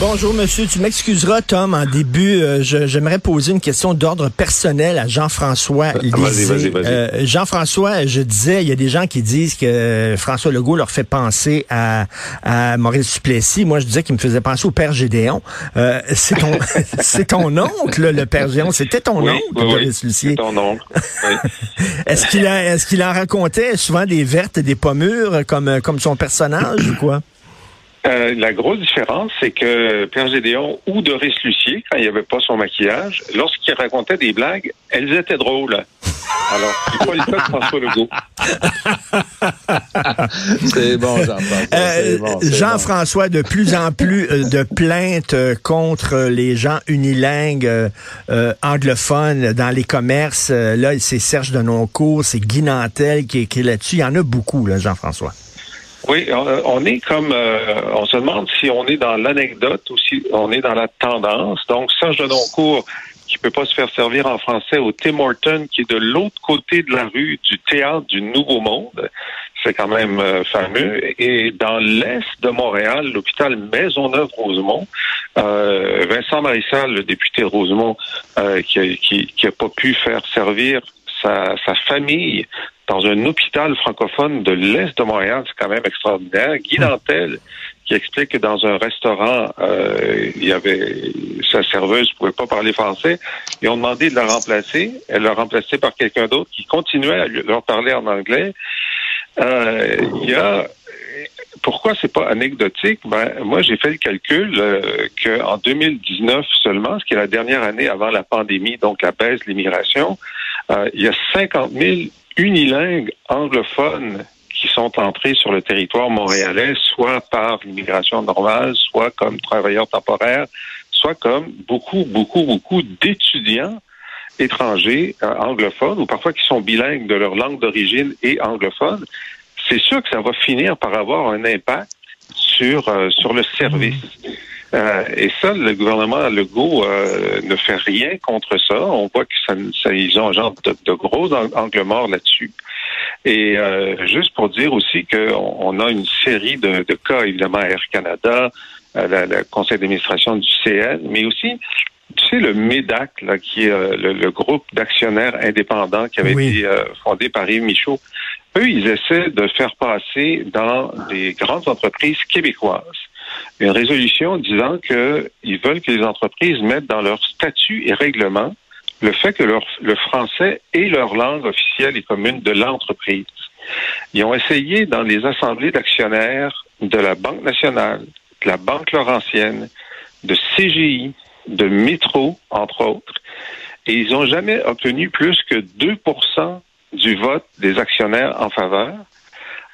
Bonjour, monsieur. Tu m'excuseras, Tom. En début, euh, je- j'aimerais poser une question d'ordre personnel à Jean-François Vas-y, Lisée. vas-y, vas-y. Euh, Jean-François, je disais, il y a des gens qui disent que François Legault leur fait penser à, à Maurice Duplessis. Moi, je disais qu'il me faisait penser au père Gédéon. Euh, c'est ton, c'est ton oncle, le père Gédéon. C'était ton Oui, oncle, oui, oui. Maurice Lucier. C'est ton oncle. Est-ce qu'il a- est-ce qu'il en racontait souvent des vertes et des pommures comme, comme son personnage ou quoi? Euh, la grosse différence, c'est que Pierre Gédéon ou Doris Lucier, quand il n'y avait pas son maquillage, lorsqu'il racontait des blagues, elles étaient drôles. Alors, c'est pas le cas de François Legault. C'est bon, Jean-François. Euh, bon, Jean-François, de plus en plus euh, de plaintes contre les gens unilingues euh, anglophones dans les commerces. Là, c'est Serge Denoncourt, c'est Guy Nantel qui est écrit là-dessus. Il y en a beaucoup, là, Jean-François. Oui, on, est comme, euh, on se demande si on est dans l'anecdote ou si on est dans la tendance. Donc, Serge Denoncourt, qui peut pas se faire servir en français au Tim Horton, qui est de l'autre côté de la rue du théâtre du Nouveau Monde. C'est quand même euh, fameux. Et dans l'est de Montréal, l'hôpital Maisonneuve-Rosemont, euh, Vincent Marissal, le député de Rosemont, euh, qui, qui, qui a pas pu faire servir sa, sa famille dans un hôpital francophone de l'Est de Montréal, c'est quand même extraordinaire. Guy Nantel, qui explique que dans un restaurant, euh, il y avait sa serveuse ne pouvait pas parler français. Ils ont demandé de la remplacer. Elle l'a remplacée par quelqu'un d'autre qui continuait à leur parler en anglais. Euh, il y a pourquoi c'est pas anecdotique? Ben moi j'ai fait le calcul euh, que en 2019 seulement, ce qui est la dernière année avant la pandémie, donc la baisse de l'immigration, euh, il y a 50 000 unilingues anglophones qui sont entrés sur le territoire montréalais, soit par l'immigration normale, soit comme travailleurs temporaires, soit comme beaucoup, beaucoup, beaucoup d'étudiants étrangers euh, anglophones ou parfois qui sont bilingues de leur langue d'origine et anglophone, c'est sûr que ça va finir par avoir un impact sur euh, sur le service. Euh, et ça, le gouvernement Legault euh, ne fait rien contre ça. On voit que ça, ça- ils ont un genre de, de gros ang- angles morts là-dessus. Et euh, juste pour dire aussi qu'on on a une série de, de cas, évidemment, à Air Canada, à la- le conseil d'administration du CN, mais aussi, tu sais, le MEDAC, là, qui est euh, le, le groupe d'actionnaires indépendants qui avait Oui. été euh, fondé par Yves Michaud. Eux, ils essaient de faire passer dans les grandes entreprises québécoises une résolution disant qu'ils veulent que les entreprises mettent dans leur statut et règlement le fait que leur, le français est leur langue officielle et commune de l'entreprise. Ils ont essayé dans les assemblées d'actionnaires de la Banque nationale, de la Banque Laurentienne, de CGI, de Métro, entre autres, et ils n'ont jamais obtenu plus que 2% du vote des actionnaires en faveur,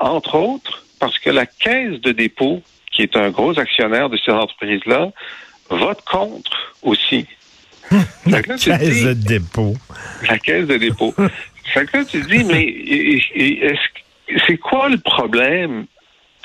entre autres parce que la Caisse de dépôt, qui est un gros actionnaire de ces entreprises-là, vote contre aussi. Te Caisse dis- de dépôt. la caisse de dépôt. fait que là, tu te dis, mais c'est quoi le problème?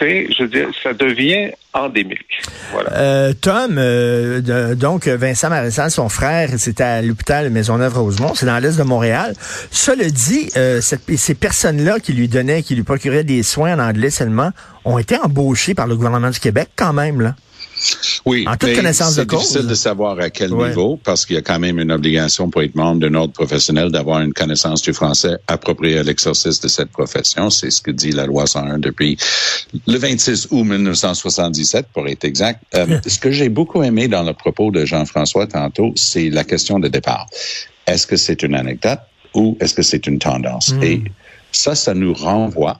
Je veux dire, ça devient endémique. Voilà. Euh, Tom, euh, donc Vincent Marissal, son frère, c'était à l'hôpital Maisonneuve-Rosemont, c'est dans l'est de Montréal. Cela dit, euh, ces personnes-là qui lui donnaient, qui lui procuraient des soins en anglais seulement, ont été embauchées par le gouvernement du Québec quand même, là. Oui, En toute connaissance de c'est cause. difficile de savoir à quel Ouais. niveau, parce qu'il y a quand même une obligation pour être membre d'un ordre professionnel d'avoir une connaissance du français appropriée à l'exercice de cette profession. C'est ce que dit la loi 101 depuis le 26 août 1977, pour être exact. Euh, ce que j'ai beaucoup aimé dans le propos de Jean-François tantôt, c'est la question de départ. Est-ce que c'est une anecdote ou est-ce que c'est une tendance? Mm. Et ça, ça nous renvoie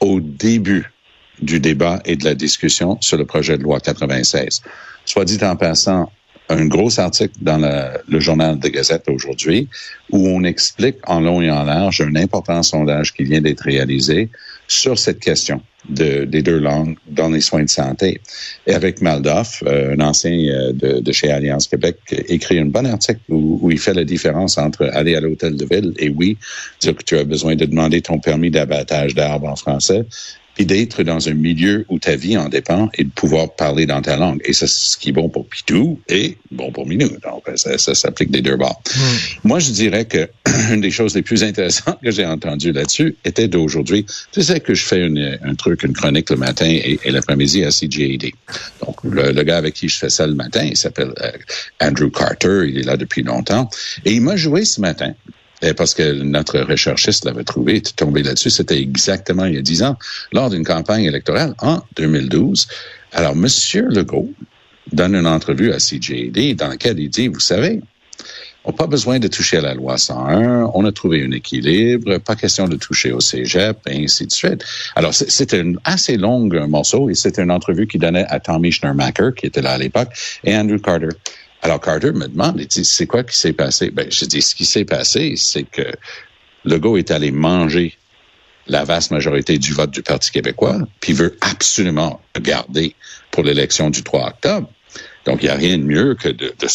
au début du débat et de la discussion sur le projet de loi 96. Soit dit en passant, un gros article dans le, journal de Gazette aujourd'hui où on explique en long et en large un important sondage qui vient d'être réalisé sur cette question de, des deux langues dans les soins de santé. Avec Maldoff, euh, un ancien euh, de, de chez Alliance Québec, écrit un bon article où, où il fait la différence entre aller à l'hôtel de ville et oui, dire que tu as besoin de demander ton permis d'abattage d'arbres en français puis d'être dans un milieu où ta vie en dépend et de pouvoir parler dans ta langue. Et ça, c'est ce qui est bon pour Pitou et bon pour Minou. Donc, ça, ça s'applique des deux bords. Moi, je dirais que une des choses les plus intéressantes que j'ai entendues là-dessus était d'aujourd'hui. Tu sais que je fais une, un truc, une chronique le matin et, et l'après-midi à CJAD. Donc, le, le, gars avec qui je fais ça le matin, il s'appelle euh, Andrew Carter. Il est là depuis longtemps. Et il m'a joué ce matin parce que notre recherchiste l'avait trouvé, tombé là-dessus, c'était exactement il y a dix ans, lors d'une campagne électorale en 2012. Alors, Monsieur Legault donne une entrevue à CJD dans laquelle il dit, vous savez, on n'a pas besoin de toucher à la loi 101, on a trouvé un équilibre, pas question de toucher au cégep, et ainsi de suite. Alors, c'était un assez long morceau, et c'était une entrevue qu'il donnait à Tommy Schnurmacher, qui était là à l'époque, et Andrew Carter. Alors Carter me demande, il dit, c'est quoi qui s'est passé? Ben, je dis, ce qui s'est passé, c'est que Legault est allé manger la vaste majorité du vote du Parti québécois, puis veut absolument le garder pour l'élection du 3 octobre. Donc, il n'y a rien de mieux que de, de,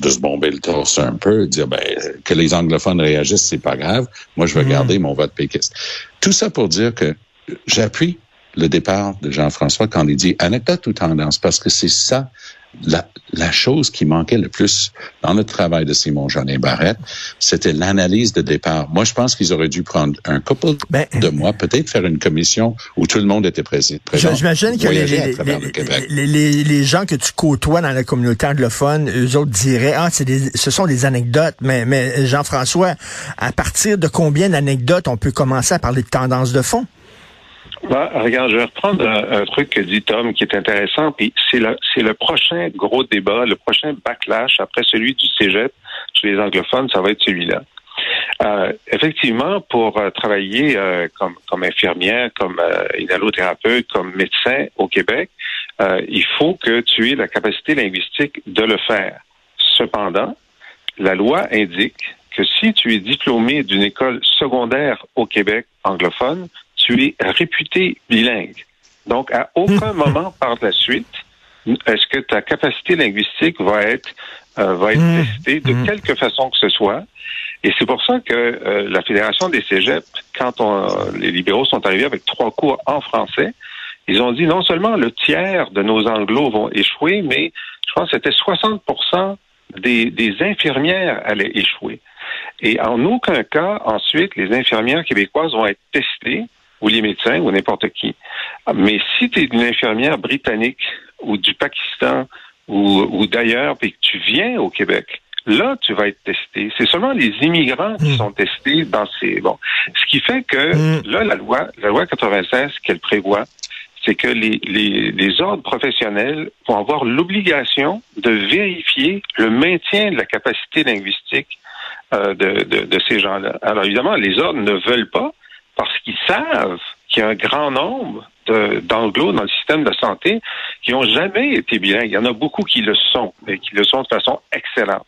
de, se bomber le torse un peu, dire ben, que les anglophones réagissent, c'est pas grave. Moi, je veux mmh. garder mon vote péquiste. Tout ça pour dire que j'appuie le départ de Jean-François quand il dit anecdote ou tendance, parce que c'est ça la, la, chose qui manquait le plus dans le travail de Simon Jeanin Barrette, c'était l'analyse de départ. Moi, je pense qu'ils auraient dû prendre un couple ben, de mois, peut-être faire une commission où tout le monde était présent. J'imagine que les, les, les, les, gens que tu côtoies dans la communauté anglophone, eux autres diraient, ah, des, ce sont des anecdotes. Mais, mais Jean-François, à partir de combien d'anecdotes on peut commencer à parler de tendance de fond? Bah, regarde, je vais reprendre un, truc que dit Tom qui est intéressant, puis c'est le, c'est le prochain gros débat, le prochain backlash après celui du cégep chez les anglophones, ça va être celui-là. Euh, effectivement, pour euh, travailler euh, comme, comme infirmière, comme euh, inhalothérapeute, comme médecin au Québec, euh, il faut que tu aies la capacité linguistique de le faire. Cependant, la loi indique que si tu es diplômé d'une école secondaire au Québec anglophone, tu es réputé bilingue. Donc, à aucun moment par la suite, est-ce que ta capacité linguistique va être euh, va être mmh. testée de mmh. quelque façon que ce soit? Et c'est pour ça que euh, la Fédération des Cégeps, quand on, les libéraux sont arrivés avec trois cours en français, ils ont dit non seulement le tiers de nos anglos vont échouer, mais je pense que c'était 60 des, des infirmières allaient échouer. Et en aucun cas, ensuite, les infirmières québécoises vont être testées ou les médecins ou n'importe qui. Mais si tu es une infirmière britannique ou du Pakistan ou, ou d'ailleurs, puis que tu viens au Québec, là, tu vas être testé. C'est seulement les immigrants qui mm. sont testés dans ces... Bon, ce qui fait que, mm. là, la loi, la loi 96 qu'elle prévoit, c'est que les, les, les, ordres professionnels vont avoir l'obligation de vérifier le maintien de la capacité linguistique euh, de, de, de, ces gens-là. Alors évidemment, les ordres ne veulent pas parce qu'ils savent qu'il y a un grand nombre d'anglo dans le système de santé qui n'ont jamais été bien. Il y en a beaucoup qui le sont, mais qui le sont de façon excellente.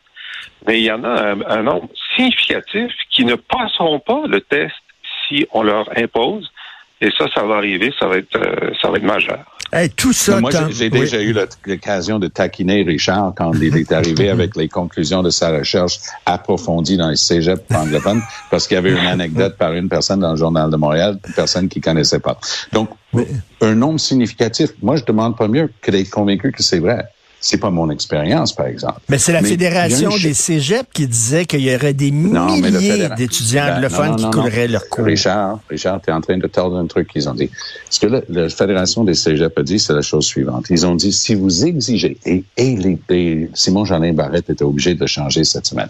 Mais il y en a un, nombre significatif qui ne passeront pas le test si on leur impose. Et ça, ça va arriver, ça va être, euh, ça va être majeur tout ça. Moi, j'ai déjà eu l'occasion de taquiner Richard quand il est arrivé avec les conclusions de sa recherche approfondie dans les cégeps anglophones, parce qu'il y avait une anecdote par une personne dans le journal de Montréal, une personne qui connaissait pas. Donc, un nombre significatif. Moi, je demande pas mieux que d'être convaincu que c'est vrai. C'est pas mon expérience, par exemple. Mais c'est la Fédération des cégeps qui disait qu'il y aurait des milliers d'étudiants ben, anglophones qui couleraient leur cours. Richard, Richard, tu es en train de tordre un truc qu'ils ont dit. Ce que la, Fédération des cégeps a dit, c'est la chose suivante. Ils ont dit, si vous exigez, et, et les, Simon Jeanin Barrette était obligé de changer cette semaine.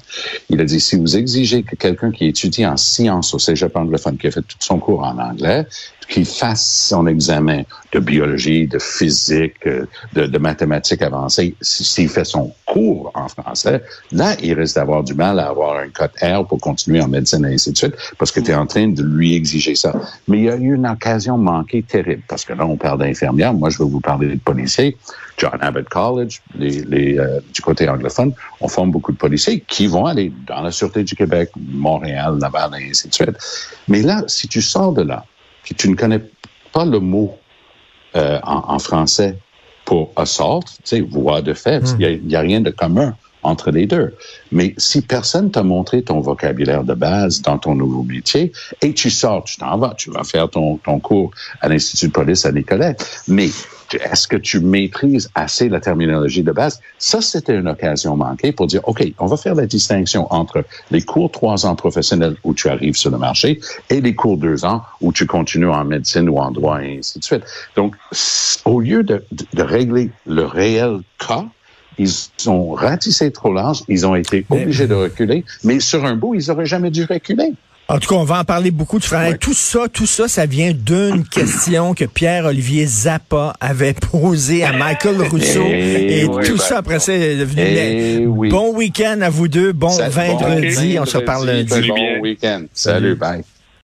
Il a dit, si vous exigez que quelqu'un qui étudie en sciences au cégep anglophone, qui a fait tout son cours en anglais, qu'il fasse son examen de biologie, de physique, euh, de, de mathématiques avancées, s'il fait son cours en français, là, il risque d'avoir du mal à avoir un code R pour continuer en médecine et ainsi de suite, parce que tu es en train de lui exiger ça. Mais il y a eu une occasion manquée terrible, parce que là, on parle d'infirmières. Moi, je vais vous parler de policiers. John Abbott College, les, les, euh, du côté anglophone, on forme beaucoup de policiers qui vont aller dans la Sûreté du Québec, Montréal, Laval, et ainsi de suite. Mais là, si tu sors de là, puis tu ne connais pas le mot euh, en, en, français pour assault, tu sais, voie de fait, il n'y a, a, rien de commun entre les deux. Mais si personne t'a montré ton vocabulaire de base dans ton nouveau métier et tu sors, tu t'en vas, tu vas faire ton, ton cours à l'Institut de police à Nicolette, mais est-ce que tu maîtrises assez la terminologie de base? Ça, c'était une occasion manquée pour dire, OK, on va faire la distinction entre les cours trois ans professionnels où tu arrives sur le marché et les cours deux ans où tu continues en médecine ou en droit et ainsi de suite. Donc, au lieu de, de régler le réel cas, ils ont ratissé trop large, ils ont été obligés de reculer, mais sur un bout, ils auraient jamais dû reculer. En tout cas, on va en parler beaucoup de frères. Tout ça, tout ça, ça vient d'une question que Pierre-Olivier Zappa avait posée à Michael Rousseau. Et, tout ça, après ça, est devenu... Bon week-end à vous deux. Bon vendredi. on se reparle lundi. Bon week-end. Salut, bye.